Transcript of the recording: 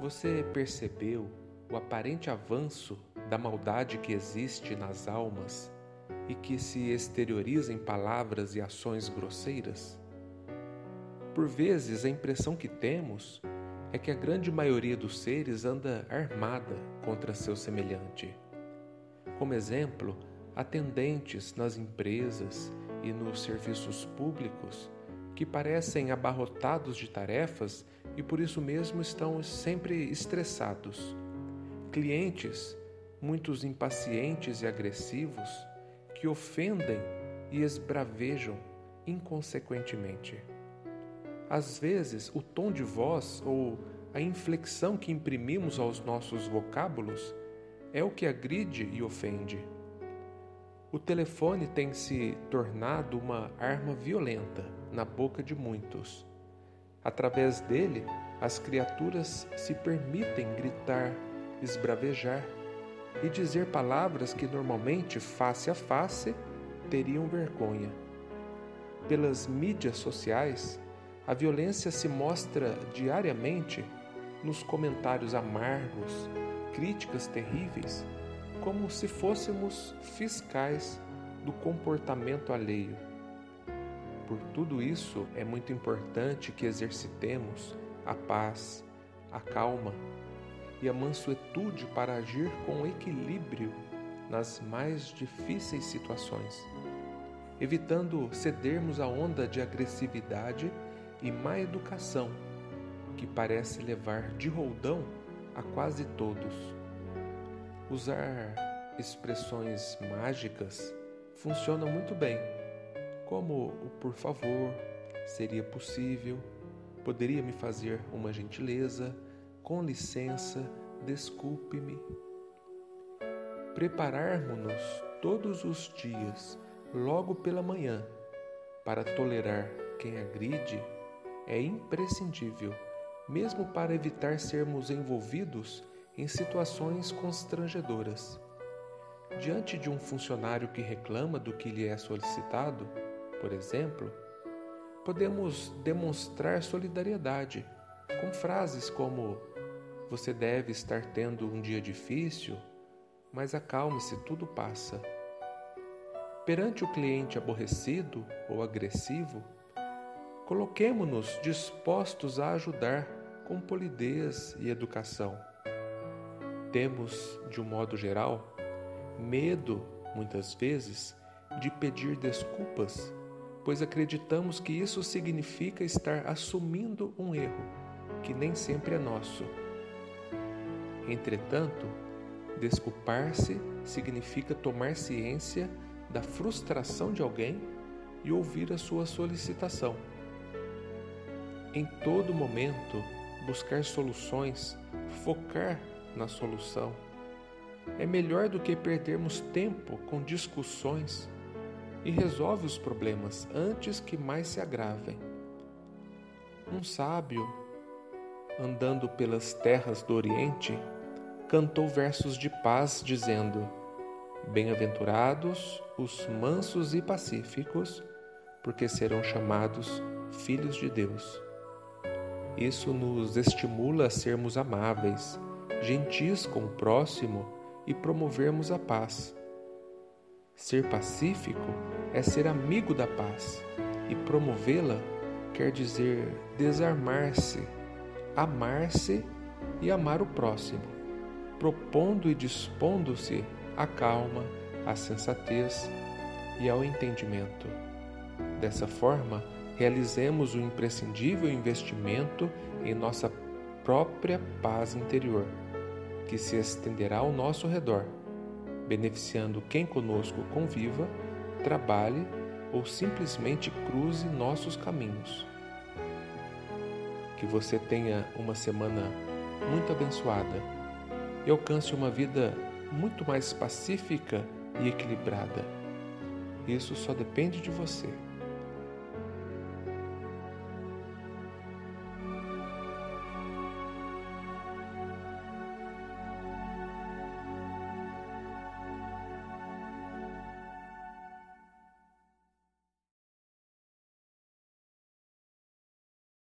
Você percebeu o aparente avanço da maldade que existe nas almas e que se exterioriza em palavras e ações grosseiras? Por vezes, a impressão que temos é que a grande maioria dos seres anda armada contra seu semelhante. Como exemplo, atendentes nas empresas e nos serviços públicos que parecem abarrotados de tarefas e por isso mesmo estão sempre estressados. Clientes, muitos impacientes e agressivos, que ofendem e esbravejam inconsequentemente. Às vezes, o tom de voz ou a inflexão que imprimimos aos nossos vocábulos é o que agride e ofende. O telefone tem se tornado uma arma violenta na boca de muitos Através dele, as criaturas se permitem gritar, esbravejar e dizer palavras que normalmente, face a face, teriam vergonha. Pelas mídias sociais, a violência se mostra diariamente nos comentários amargos, críticas terríveis, como se fôssemos fiscais do comportamento alheio. Por tudo isso, é muito importante que exercitemos a paz, a calma e a mansuetude para agir com equilíbrio nas mais difíceis situações, evitando cedermos à onda de agressividade e má educação que parece levar de roldão a quase todos. Usar expressões mágicas funciona muito bem como o por favor, seria possível, poderia me fazer uma gentileza, com licença, desculpe-me. Prepararmos-nos todos os dias, logo pela manhã, para tolerar quem agride é imprescindível, mesmo para evitar sermos envolvidos em situações constrangedoras. Diante de um funcionário que reclama do que lhe é solicitado, por exemplo, podemos demonstrar solidariedade com frases como: Você deve estar tendo um dia difícil, mas acalme-se, tudo passa. Perante o cliente aborrecido ou agressivo, coloquemo-nos dispostos a ajudar com polidez e educação. Temos, de um modo geral, medo, muitas vezes, de pedir desculpas pois acreditamos que isso significa estar assumindo um erro que nem sempre é nosso. Entretanto, desculpar-se significa tomar ciência da frustração de alguém e ouvir a sua solicitação. Em todo momento, buscar soluções, focar na solução, é melhor do que perdermos tempo com discussões e resolve os problemas antes que mais se agravem. Um sábio, andando pelas terras do Oriente, cantou versos de paz, dizendo: Bem-aventurados os mansos e pacíficos, porque serão chamados filhos de Deus. Isso nos estimula a sermos amáveis, gentis com o próximo e promovermos a paz Ser pacífico é ser amigo da paz e promovê-la quer dizer desarmar-se, amar-se e amar o próximo, propondo e dispondo-se à calma, à sensatez e ao entendimento. Dessa forma, realizemos o imprescindível investimento em nossa própria paz interior, que se estenderá ao nosso redor beneficiando quem conosco conviva, trabalhe ou simplesmente cruze nossos caminhos. Que você tenha uma semana muito abençoada e alcance uma vida muito mais pacífica e equilibrada. Isso só depende de você.